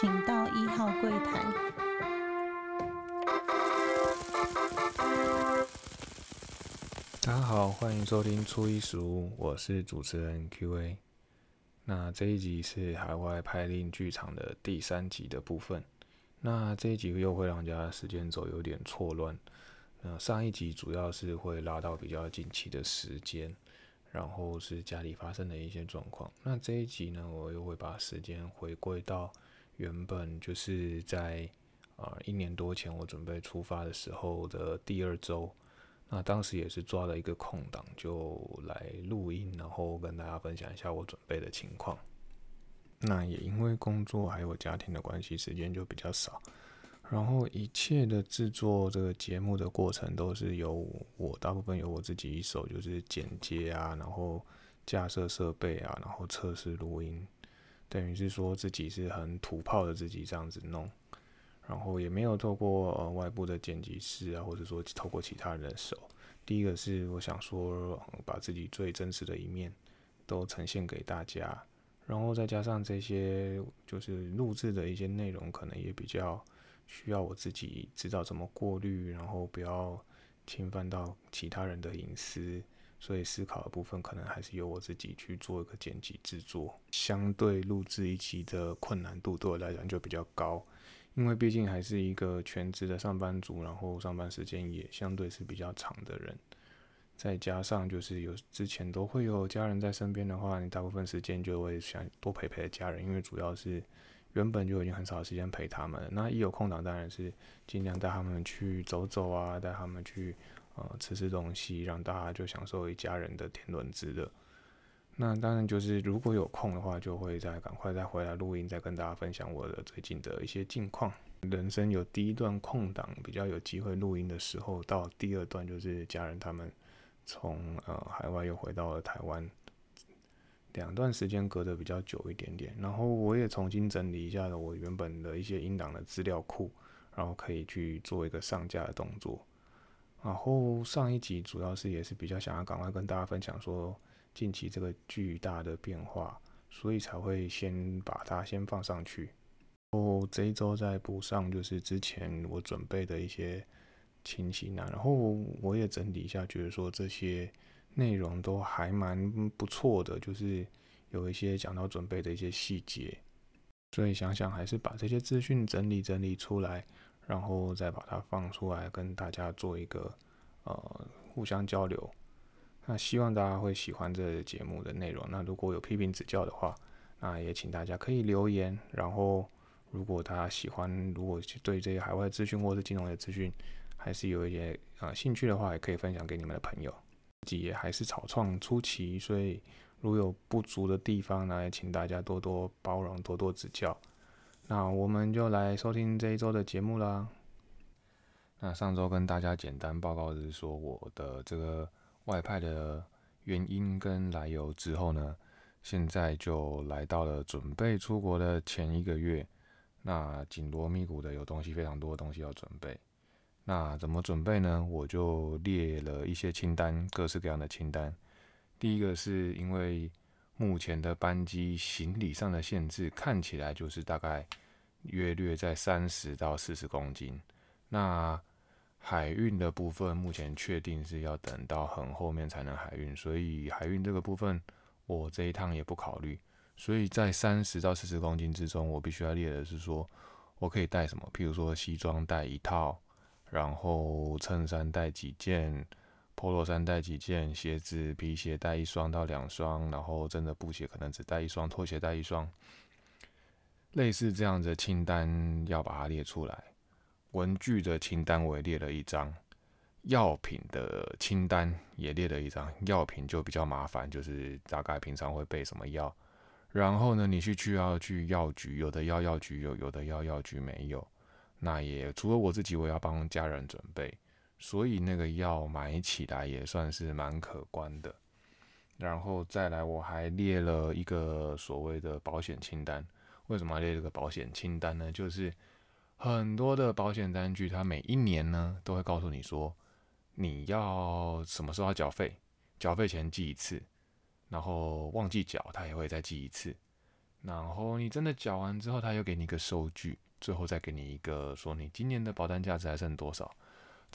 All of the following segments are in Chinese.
请到一号柜台。大家好，欢迎收听初一十五，我是主持人 Q&A。那这一集是海外派令剧场的第三集的部分。那这一集又会让大家时间轴有点错乱。那上一集主要是会拉到比较近期的时间，然后是家里发生的一些状况。那这一集呢，我又会把时间回归到原本就是在啊一年多前我准备出发的时候的第二周。那当时也是抓了一个空档，就来录音，然后跟大家分享一下我准备的情况。那也因为工作还有家庭的关系，时间就比较少。然后一切的制作这个节目的过程，都是由我大部分由我自己一手，就是剪接啊，然后架设设备啊，然后测试录音，等于是说自己是很土炮的自己这样子弄。然后也没有透过呃外部的剪辑师啊，或者说透过其他人的手。第一个是我想说，把自己最真实的一面都呈现给大家，然后再加上这些就是录制的一些内容，可能也比较需要我自己知道怎么过滤，然后不要侵犯到其他人的隐私。所以思考的部分可能还是由我自己去做一个剪辑制作，相对录制一集的困难度对我来讲就比较高。因为毕竟还是一个全职的上班族，然后上班时间也相对是比较长的人，再加上就是有之前都会有家人在身边的话，你大部分时间就会想多陪陪家人，因为主要是原本就已经很少时间陪他们，那一有空档当然是尽量带他们去走走啊，带他们去呃吃吃东西，让大家就享受一家人的天伦之乐。那当然就是，如果有空的话，就会再赶快再回来录音，再跟大家分享我的最近的一些近况。人生有第一段空档，比较有机会录音的时候，到第二段就是家人他们从呃海外又回到了台湾，两段时间隔得比较久一点点。然后我也重新整理一下了我原本的一些音档的资料库，然后可以去做一个上架的动作。然后上一集主要是也是比较想要赶快跟大家分享说。近期这个巨大的变化，所以才会先把它先放上去。哦，这一周再补上，就是之前我准备的一些情形啊。然后我也整理一下，觉得说这些内容都还蛮不错的，就是有一些讲到准备的一些细节。所以想想还是把这些资讯整理整理出来，然后再把它放出来，跟大家做一个呃互相交流。那希望大家会喜欢这节目的内容。那如果有批评指教的话，那也请大家可以留言。然后，如果大家喜欢，如果对这些海外资讯或是金融的资讯还是有一些啊兴趣的话，也可以分享给你们的朋友。自己也还是草创初期，所以如有不足的地方呢，也请大家多多包容，多多指教。那我们就来收听这一周的节目啦。那上周跟大家简单报告的是说我的这个。外派的原因跟来由之后呢，现在就来到了准备出国的前一个月。那紧锣密鼓的有东西非常多的东西要准备。那怎么准备呢？我就列了一些清单，各式各样的清单。第一个是因为目前的班机行李上的限制，看起来就是大概约略在三十到四十公斤。那海运的部分目前确定是要等到很后面才能海运，所以海运这个部分我这一趟也不考虑。所以在三十到四十公斤之中，我必须要列的是说，我可以带什么？譬如说西装带一套，然后衬衫带几件，polo 衫带几件，鞋子皮鞋带一双到两双，然后真的布鞋可能只带一双，拖鞋带一双，类似这样的清单要把它列出来。文具的清单我也列了一张，药品的清单也列了一张。药品就比较麻烦，就是大概平常会备什么药。然后呢，你去去要去药局，有的药药局有，有的药药局没有。那也除了我自己，我要帮家人准备，所以那个药买起来也算是蛮可观的。然后再来，我还列了一个所谓的保险清单。为什么要列这个保险清单呢？就是很多的保险单据，它每一年呢都会告诉你说，你要什么时候要缴费，缴费前记一次，然后忘记缴，它也会再记一次。然后你真的缴完之后，他又给你一个收据，最后再给你一个说你今年的保单价值还剩多少。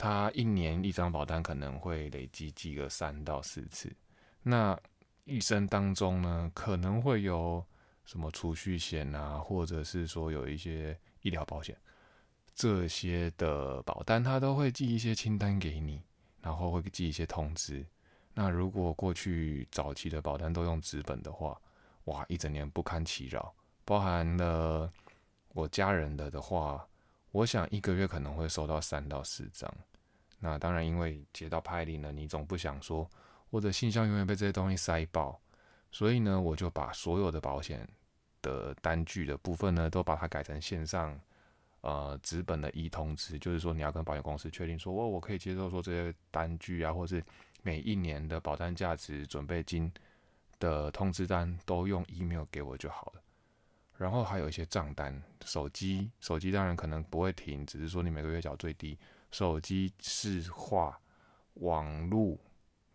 他一年一张保单可能会累积记个三到四次，那一生当中呢，可能会有什么储蓄险啊，或者是说有一些医疗保险，这些的保单他都会寄一些清单给你，然后会寄一些通知。那如果过去早期的保单都用纸本的话，哇，一整年不堪其扰。包含了我家人的的话，我想一个月可能会收到三到四张。那当然，因为接到派令了，你总不想说我的信箱永远被这些东西塞爆，所以呢，我就把所有的保险的单据的部分呢，都把它改成线上，呃，纸本的一通知，就是说你要跟保险公司确定说，我我可以接受说这些单据啊，或是每一年的保单价值准备金的通知单都用 email 给我就好了。然后还有一些账单，手机手机当然可能不会停，只是说你每个月缴最低。手机、市话、网路，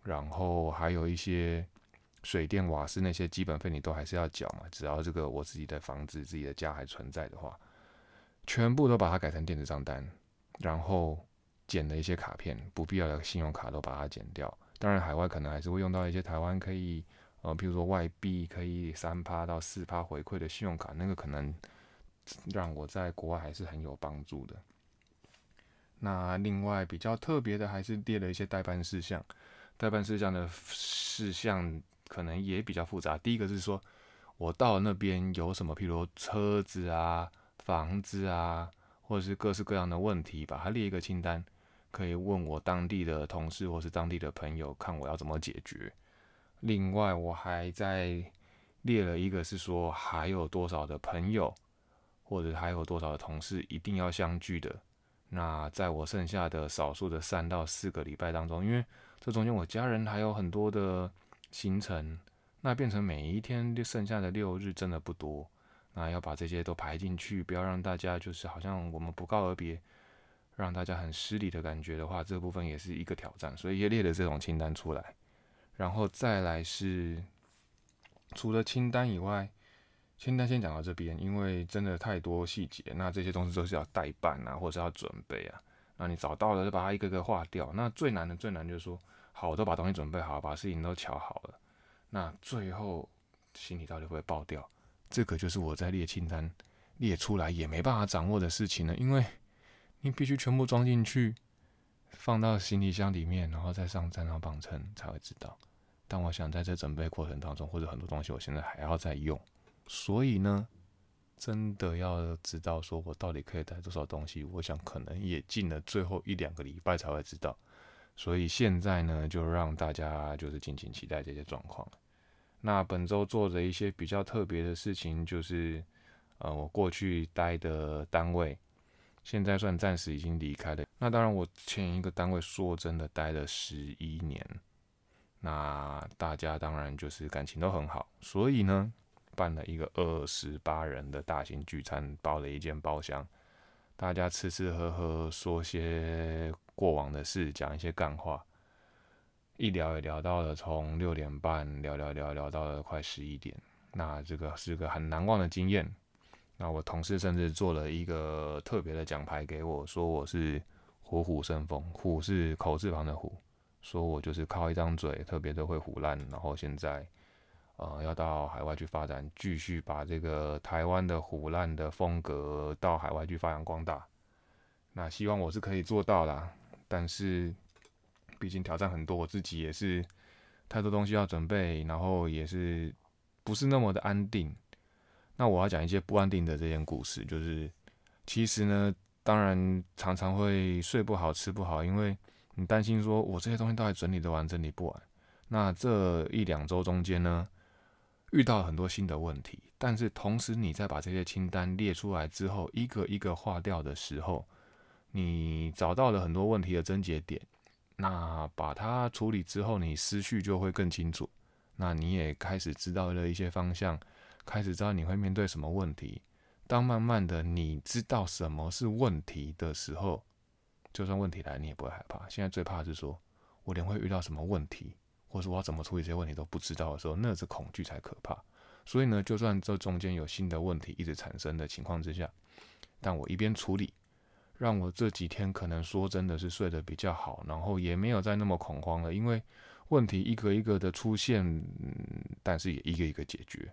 然后还有一些水电瓦斯那些基本费，你都还是要缴嘛。只要这个我自己的房子、自己的家还存在的话，全部都把它改成电子账单，然后剪了一些卡片，不必要的信用卡都把它剪掉。当然，海外可能还是会用到一些台湾可以，呃，比如说外币可以三趴到四趴回馈的信用卡，那个可能让我在国外还是很有帮助的。那另外比较特别的，还是列了一些代办事项。代办事项的事项可能也比较复杂。第一个是说，我到那边有什么，譬如车子啊、房子啊，或者是各式各样的问题，把它列一个清单，可以问我当地的同事或是当地的朋友，看我要怎么解决。另外，我还在列了一个，是说还有多少的朋友，或者还有多少的同事一定要相聚的。那在我剩下的少数的三到四个礼拜当中，因为这中间我家人还有很多的行程，那变成每一天剩下的六日真的不多，那要把这些都排进去，不要让大家就是好像我们不告而别，让大家很失礼的感觉的话，这部分也是一个挑战，所以也列了这种清单出来，然后再来是除了清单以外。清单先讲到这边，因为真的太多细节，那这些东西都是要代办啊，或者是要准备啊。那你找到了就把它一个个划掉。那最难的最难就是说，好，我都把东西准备好，把事情都瞧好了。那最后心里到底会不会爆掉？这个就是我在列清单列出来也没办法掌握的事情了，因为你必须全部装进去，放到行李箱里面，然后再上站上磅秤才会知道。但我想在这准备过程当中，或者很多东西我现在还要再用。所以呢，真的要知道说我到底可以带多少东西，我想可能也进了最后一两个礼拜才会知道。所以现在呢，就让大家就是敬请期待这些状况。那本周做的一些比较特别的事情，就是呃，我过去待的单位，现在算暂时已经离开了。那当然，我前一个单位说真的待了十一年，那大家当然就是感情都很好，所以呢。办了一个二十八人的大型聚餐，包了一间包厢，大家吃吃喝喝，说些过往的事，讲一些干话，一聊也聊到了从六点半聊聊聊聊到了快十一点，那这个是个很难忘的经验。那我同事甚至做了一个特别的奖牌给我，说我是虎虎生风，虎是口字旁的虎，说我就是靠一张嘴特别的会虎烂，然后现在。呃，要到海外去发展，继续把这个台湾的虎烂的风格到海外去发扬光大。那希望我是可以做到啦，但是毕竟挑战很多，我自己也是太多东西要准备，然后也是不是那么的安定。那我要讲一些不安定的这件故事，就是其实呢，当然常常会睡不好、吃不好，因为你担心说我这些东西到底整理得完、整理不完。那这一两周中间呢？遇到很多新的问题，但是同时你在把这些清单列出来之后，一个一个划掉的时候，你找到了很多问题的症结点。那把它处理之后，你思绪就会更清楚。那你也开始知道了一些方向，开始知道你会面对什么问题。当慢慢的你知道什么是问题的时候，就算问题来，你也不会害怕。现在最怕是说，我连会遇到什么问题。或者我要怎么处理这些问题都不知道的时候，那是恐惧才可怕。所以呢，就算这中间有新的问题一直产生的情况之下，但我一边处理，让我这几天可能说真的是睡得比较好，然后也没有再那么恐慌了，因为问题一个一个的出现，但是也一个一个解决。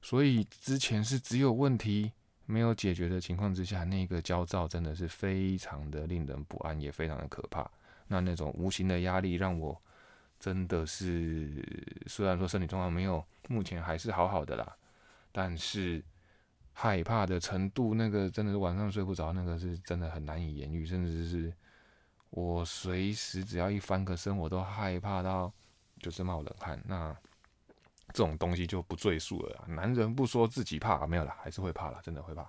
所以之前是只有问题没有解决的情况之下，那个焦躁真的是非常的令人不安，也非常的可怕。那那种无形的压力让我真的是，虽然说身体状况没有目前还是好好的啦，但是害怕的程度，那个真的是晚上睡不着，那个是真的很难以言喻，甚至是我随时只要一翻个身，我都害怕到就是冒冷汗。那这种东西就不赘述了。男人不说自己怕，没有了，还是会怕了，真的会怕。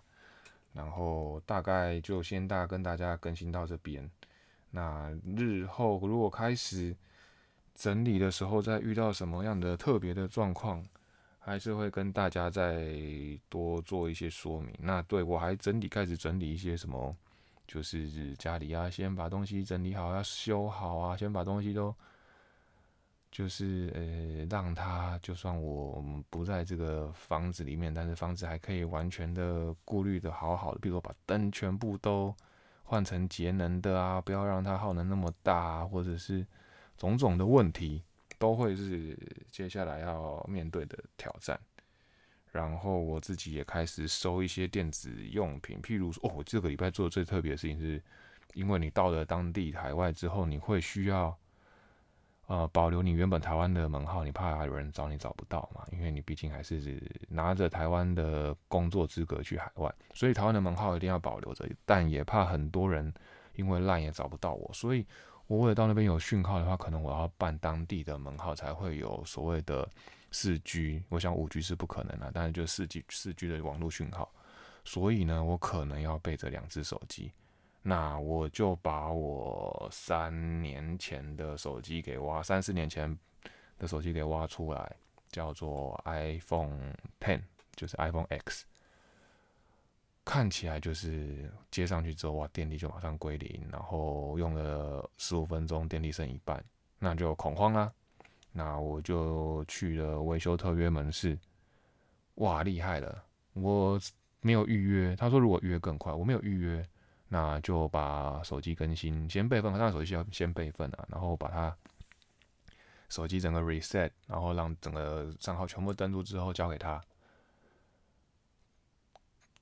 然后大概就先大跟大家更新到这边。那日后如果开始整理的时候，在遇到什么样的特别的状况，还是会跟大家再多做一些说明。那对我还整理开始整理一些什么，就是家里啊，先把东西整理好，要修好啊，先把东西都。就是呃，让它就算我不在这个房子里面，但是房子还可以完全的过滤的好好的，比如说把灯全部都换成节能的啊，不要让它耗能那么大，或者是种种的问题，都会是接下来要面对的挑战。然后我自己也开始收一些电子用品，譬如说，哦，这个礼拜做的最特别的事情是，因为你到了当地海外之后，你会需要。呃，保留你原本台湾的门号，你怕有人找你找不到嘛？因为你毕竟还是拿着台湾的工作资格去海外，所以台湾的门号一定要保留着。但也怕很多人因为烂也找不到我，所以我为了到那边有讯号的话，可能我要办当地的门号才会有所谓的四 G。我想五 G 是不可能的，但是就四 G 四 G 的网络讯号，所以呢，我可能要备着两只手机。那我就把我三年前的手机给挖，三四年前的手机给挖出来，叫做 iPhone Ten，就是 iPhone X。看起来就是接上去之后，哇，电力就马上归零，然后用了十五分钟，电力剩一半，那就恐慌啦。那我就去了维修特约门市，哇，厉害了！我没有预约，他说如果预约更快，我没有预约。那就把手机更新，先备份，当手机需要先备份啊，然后把它手机整个 reset，然后让整个账号全部登录之后交给他，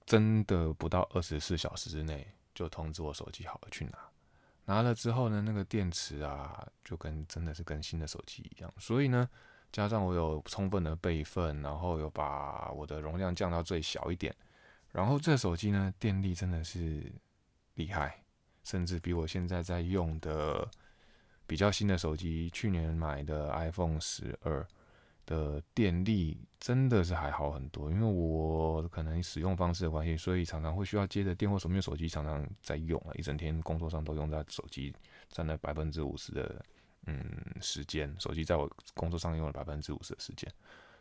真的不到二十四小时之内就通知我手机好了去拿，拿了之后呢，那个电池啊就跟真的是跟新的手机一样，所以呢，加上我有充分的备份，然后有把我的容量降到最小一点，然后这手机呢电力真的是。厉害，甚至比我现在在用的比较新的手机，去年买的 iPhone 十二的电力真的是还好很多。因为我可能使用方式的关系，所以常常会需要接着电或手面手机，常常在用啊，一整天工作上都用在手机，占了百分之五十的嗯时间。手机在我工作上用了百分之五十的时间，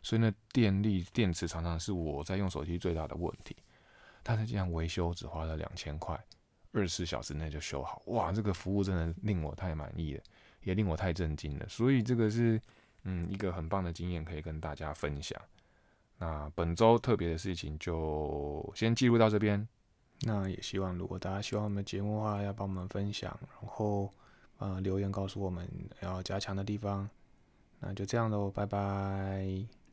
所以呢，电力电池常常是我在用手机最大的问题。但是这样维修只花了两千块。二十四小时内就修好，哇！这个服务真的令我太满意了，也令我太震惊了。所以这个是嗯一个很棒的经验，可以跟大家分享。那本周特别的事情就先记录到这边。那也希望如果大家喜欢我们节目的话，要帮我们分享，然后呃留言告诉我们要加强的地方。那就这样喽，拜拜。